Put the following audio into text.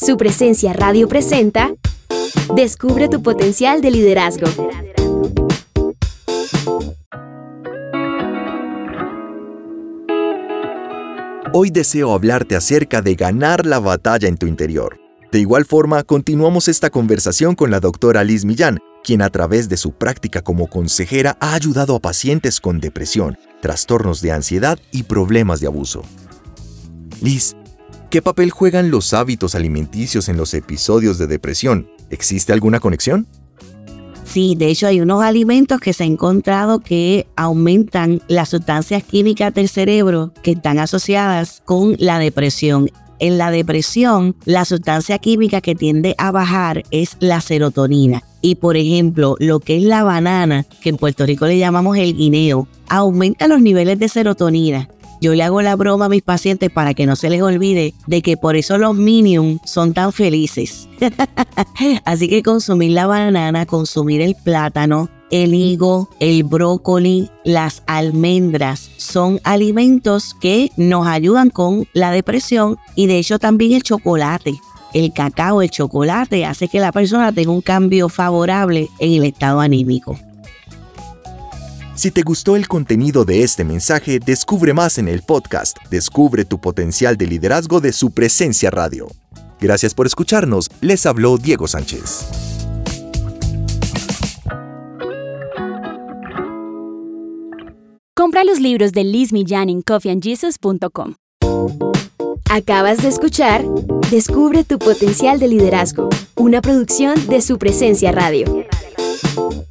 Su presencia radio presenta Descubre tu potencial de liderazgo. Hoy deseo hablarte acerca de ganar la batalla en tu interior. De igual forma, continuamos esta conversación con la doctora Liz Millán, quien a través de su práctica como consejera ha ayudado a pacientes con depresión, trastornos de ansiedad y problemas de abuso. Liz, ¿qué papel juegan los hábitos alimenticios en los episodios de depresión? ¿Existe alguna conexión? Sí, de hecho hay unos alimentos que se ha encontrado que aumentan las sustancias químicas del cerebro que están asociadas con la depresión. En la depresión, la sustancia química que tiende a bajar es la serotonina. Y por ejemplo, lo que es la banana, que en Puerto Rico le llamamos el guineo, aumenta los niveles de serotonina. Yo le hago la broma a mis pacientes para que no se les olvide de que por eso los Minions son tan felices. Así que consumir la banana, consumir el plátano, el higo, el brócoli, las almendras son alimentos que nos ayudan con la depresión y de hecho también el chocolate. El cacao, el chocolate hace que la persona tenga un cambio favorable en el estado anímico. Si te gustó el contenido de este mensaje, descubre más en el podcast Descubre tu potencial de liderazgo de su presencia radio. Gracias por escucharnos, les habló Diego Sánchez. Compra los libros de Liz Millán en coffeeandjesus.com. Acabas de escuchar Descubre tu potencial de liderazgo, una producción de su presencia radio.